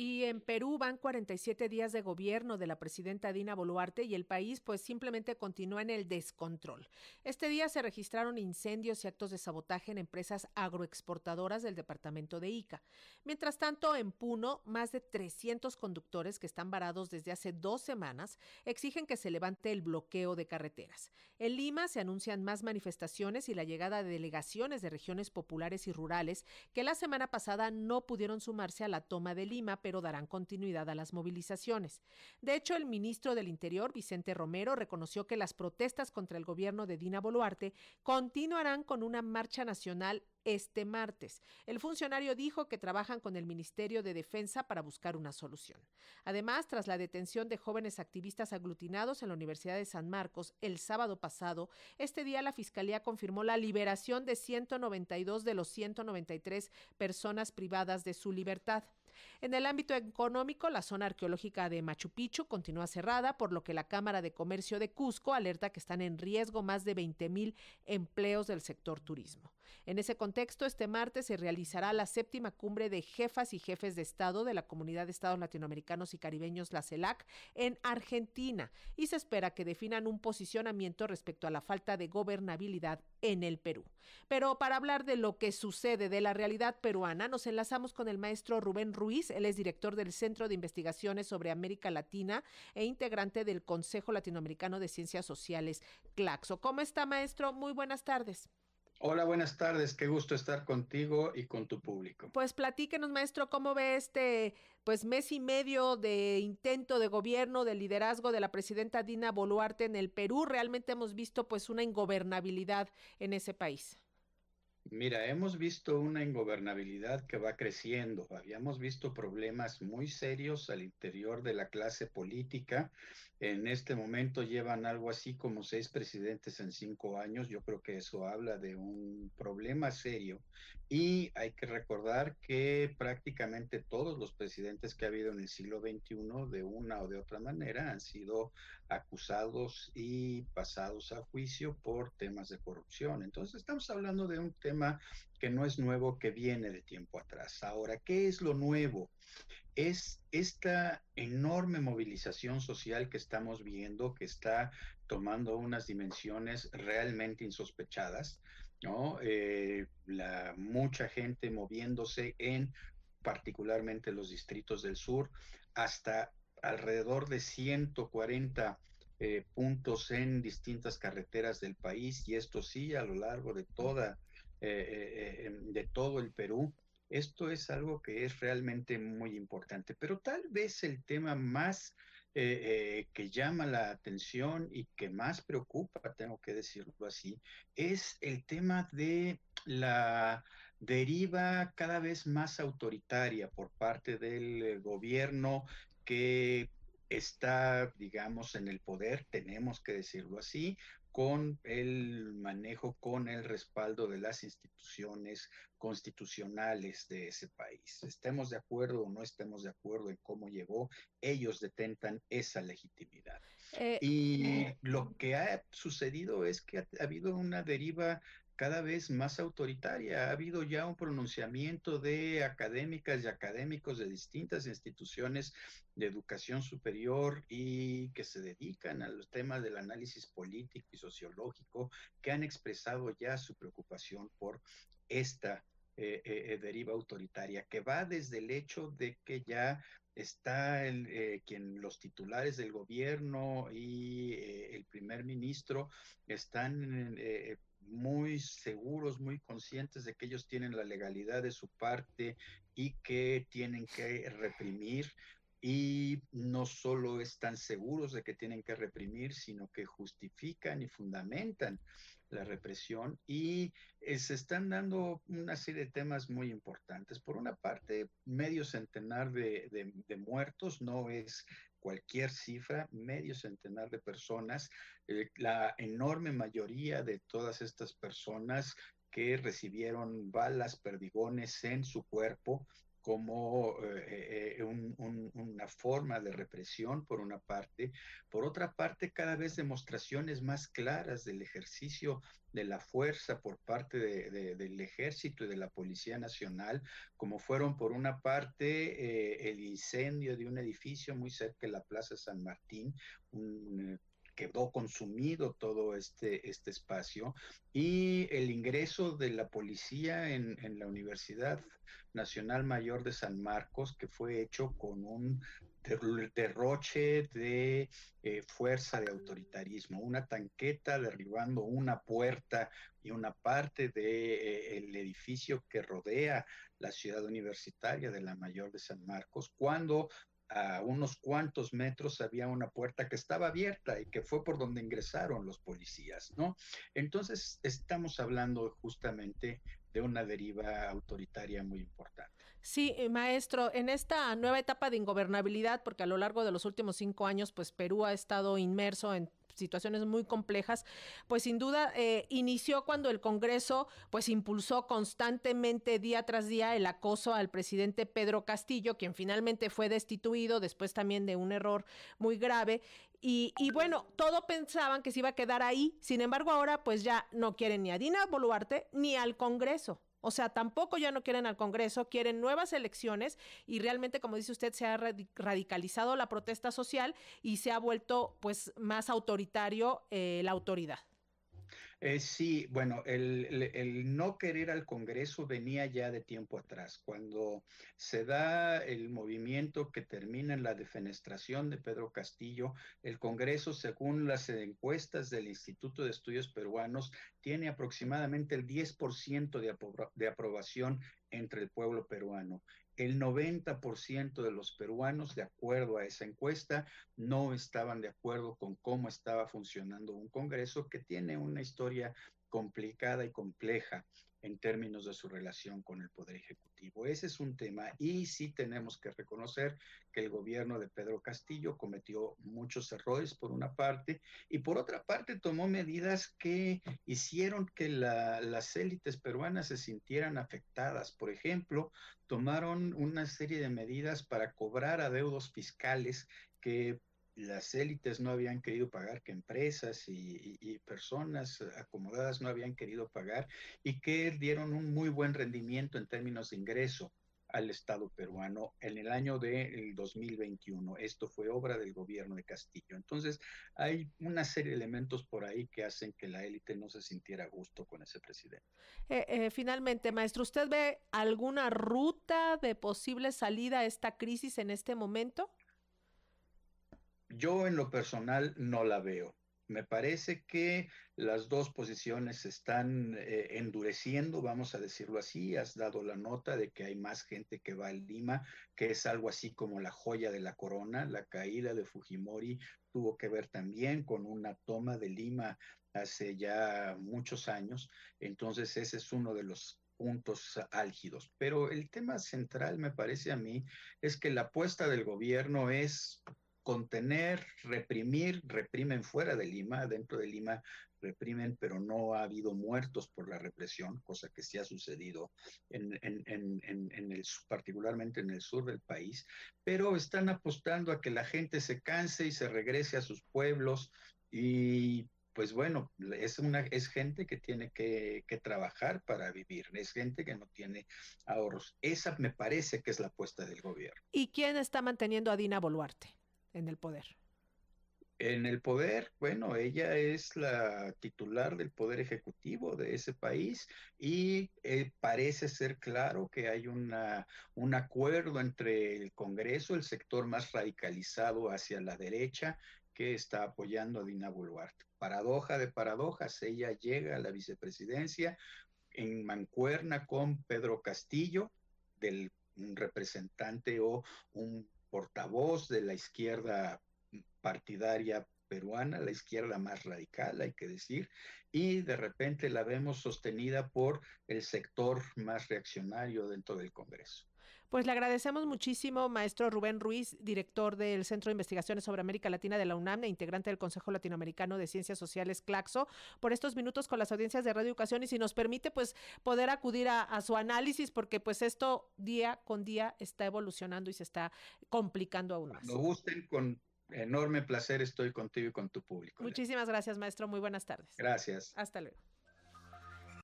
Y en Perú van 47 días de gobierno de la presidenta Dina Boluarte y el país pues simplemente continúa en el descontrol. Este día se registraron incendios y actos de sabotaje en empresas agroexportadoras del departamento de Ica. Mientras tanto, en Puno, más de 300 conductores que están varados desde hace dos semanas exigen que se levante el bloqueo de carreteras. En Lima se anuncian más manifestaciones y la llegada de delegaciones de regiones populares y rurales que la semana pasada no pudieron sumarse a la toma de Lima, pero darán continuidad a las movilizaciones. De hecho, el ministro del Interior, Vicente Romero, reconoció que las protestas contra el gobierno de Dina Boluarte continuarán con una marcha nacional este martes. El funcionario dijo que trabajan con el Ministerio de Defensa para buscar una solución. Además, tras la detención de jóvenes activistas aglutinados en la Universidad de San Marcos el sábado pasado, este día la Fiscalía confirmó la liberación de 192 de los 193 personas privadas de su libertad. En el ámbito económico, la zona arqueológica de Machu Picchu continúa cerrada, por lo que la Cámara de Comercio de Cusco alerta que están en riesgo más de 20 mil empleos del sector turismo. En ese contexto, este martes se realizará la séptima cumbre de jefas y jefes de Estado de la Comunidad de Estados Latinoamericanos y Caribeños, la CELAC, en Argentina, y se espera que definan un posicionamiento respecto a la falta de gobernabilidad en el Perú. Pero para hablar de lo que sucede de la realidad peruana, nos enlazamos con el maestro Rubén Ruiz, él es director del Centro de Investigaciones sobre América Latina e integrante del Consejo Latinoamericano de Ciencias Sociales, CLACSO. ¿Cómo está, maestro? Muy buenas tardes. Hola, buenas tardes. Qué gusto estar contigo y con tu público. Pues platíquenos, maestro, cómo ve este pues mes y medio de intento de gobierno, de liderazgo de la presidenta Dina Boluarte en el Perú. Realmente hemos visto pues una ingobernabilidad en ese país. Mira, hemos visto una ingobernabilidad que va creciendo. Habíamos visto problemas muy serios al interior de la clase política. En este momento llevan algo así como seis presidentes en cinco años. Yo creo que eso habla de un problema serio. Y hay que recordar que prácticamente todos los presidentes que ha habido en el siglo XXI, de una o de otra manera, han sido acusados y pasados a juicio por temas de corrupción. Entonces, estamos hablando de un tema que no es nuevo, que viene de tiempo atrás. Ahora, ¿qué es lo nuevo? Es esta enorme movilización social que estamos viendo, que está tomando unas dimensiones realmente insospechadas, ¿no? Eh, la, mucha gente moviéndose en particularmente los distritos del sur, hasta alrededor de 140 eh, puntos en distintas carreteras del país, y esto sí a lo largo de toda eh, eh, de todo el Perú. Esto es algo que es realmente muy importante, pero tal vez el tema más eh, que llama la atención y que más preocupa, tengo que decirlo así, es el tema de la deriva cada vez más autoritaria por parte del gobierno que está, digamos, en el poder, tenemos que decirlo así, con el manejo, con el respaldo de las instituciones constitucionales de ese país. Estemos de acuerdo o no estemos de acuerdo en cómo llegó, ellos detentan esa legitimidad. Eh, y eh, lo que ha sucedido es que ha habido una deriva cada vez más autoritaria. Ha habido ya un pronunciamiento de académicas y académicos de distintas instituciones de educación superior y que se dedican a los temas del análisis político y sociológico, que han expresado ya su preocupación por esta eh, eh, eh, deriva autoritaria, que va desde el hecho de que ya está quien los titulares del gobierno y el primer ministro están muy seguros, muy conscientes de que ellos tienen la legalidad de su parte y que tienen que reprimir y no solo están seguros de que tienen que reprimir, sino que justifican y fundamentan la represión y eh, se están dando una serie de temas muy importantes. Por una parte, medio centenar de, muertos no es cualquier cifra, medio centenar de personas, eh, la enorme mayoría de todas estas personas que recibieron balas, perdigones en su cuerpo como eh, eh, una forma de represión, por una parte. Por otra parte, cada vez demostraciones más claras del ejercicio de la fuerza por parte del ejército y de la Policía Nacional, como fueron, por una parte, eh, el incendio de un edificio muy cerca de la Plaza San Martín, un, quedó consumido todo este, este espacio y el ingreso de la policía en, en la Universidad Nacional Mayor de San Marcos, que fue hecho con un derroche de eh, fuerza de autoritarismo, una tanqueta derribando una puerta y una parte del de, eh, edificio que rodea la ciudad universitaria de la Mayor de San Marcos, cuando a unos cuantos metros había una puerta que estaba abierta y que fue por donde ingresaron los policías, ¿no? Entonces, estamos hablando justamente de una deriva autoritaria muy importante. Sí, eh, maestro, en esta nueva etapa de ingobernabilidad, porque a lo largo de los últimos cinco años, pues Perú ha estado inmerso en situaciones muy complejas, pues sin duda eh, inició cuando el Congreso pues impulsó constantemente día tras día el acoso al presidente Pedro Castillo, quien finalmente fue destituido después también de un error muy grave. Y, y, bueno, todo pensaban que se iba a quedar ahí, sin embargo ahora pues ya no quieren ni a Dina Boluarte ni al Congreso. O sea, tampoco ya no quieren al Congreso, quieren nuevas elecciones y realmente, como dice usted, se ha radicalizado la protesta social y se ha vuelto pues más autoritario eh, la autoridad. Eh, sí, bueno, el, no querer al Congreso venía ya de tiempo atrás, cuando se da el movimiento que termina en la defenestración de Pedro Castillo, el Congreso, según las encuestas del Instituto de Estudios Peruanos, tiene aproximadamente el 10% de, de aprobación entre el pueblo peruano el 90% de los peruanos, de acuerdo a esa encuesta, no estaban de acuerdo con cómo estaba funcionando un Congreso que tiene una historia complicada y compleja en términos de su relación con el Poder Ejecutivo. Ese es un tema y sí tenemos que reconocer que el gobierno de Pedro Castillo cometió muchos errores por una parte y por otra parte tomó medidas que hicieron que las élites peruanas se sintieran afectadas. Por ejemplo, tomaron una serie de medidas para cobrar adeudos fiscales que las élites no habían querido pagar, que empresas y, personas acomodadas no habían querido pagar y que dieron un muy buen rendimiento en términos de ingreso al Estado peruano en el año del 2021. Esto fue obra del gobierno de Castillo. Entonces, hay una serie de elementos por ahí que hacen que la élite no se sintiera a gusto con ese presidente. Eh, eh, finalmente, maestro, ¿usted ve alguna ruta de posible salida a esta crisis en este momento? Yo en lo personal no la veo. Me parece que las dos posiciones se están eh, endureciendo, vamos a decirlo así. Has dado la nota de que hay más gente que va a Lima, que es algo así como la joya de la corona. La caída de Fujimori tuvo que ver también con una toma de Lima hace ya muchos años. Entonces ese es uno de los puntos álgidos. Pero el tema central, me parece a mí, es que la apuesta del gobierno es contener, reprimir, reprimen fuera de Lima, dentro de Lima reprimen, pero no ha habido muertos por la represión, cosa que sí ha sucedido en, particularmente en el sur del país, pero están apostando a que la gente se canse y se regrese a sus pueblos y pues bueno, es una es gente que tiene que, que, trabajar para vivir, es gente que no tiene ahorros. Esa me parece que es la apuesta del gobierno. ¿Y quién está manteniendo a Dina Boluarte? En el poder? En el poder, bueno, ella es la titular del poder ejecutivo de ese país y eh, parece ser claro que hay una, un acuerdo entre el Congreso, el sector más radicalizado hacia la derecha, que está apoyando a Dina Boluarte. Paradoja de paradojas, ella llega a la vicepresidencia en mancuerna con Pedro Castillo, del representante o un portavoz de la izquierda partidaria peruana, la izquierda más radical, hay que decir, y de repente la vemos sostenida por el sector más reaccionario dentro del Congreso. Pues le agradecemos muchísimo, maestro Rubén Ruiz, director del Centro de Investigaciones sobre América Latina de la UNAM e integrante del Consejo Latinoamericano de Ciencias Sociales, CLACSO, por estos minutos con las audiencias de Radio Educación y si nos permite, pues poder acudir a, a su análisis, porque pues esto día con día está evolucionando y se está complicando aún más. Cuando gusten, con enorme placer estoy contigo y con tu público. Muchísimas gracias, maestro. Muy buenas tardes. Gracias. Hasta luego.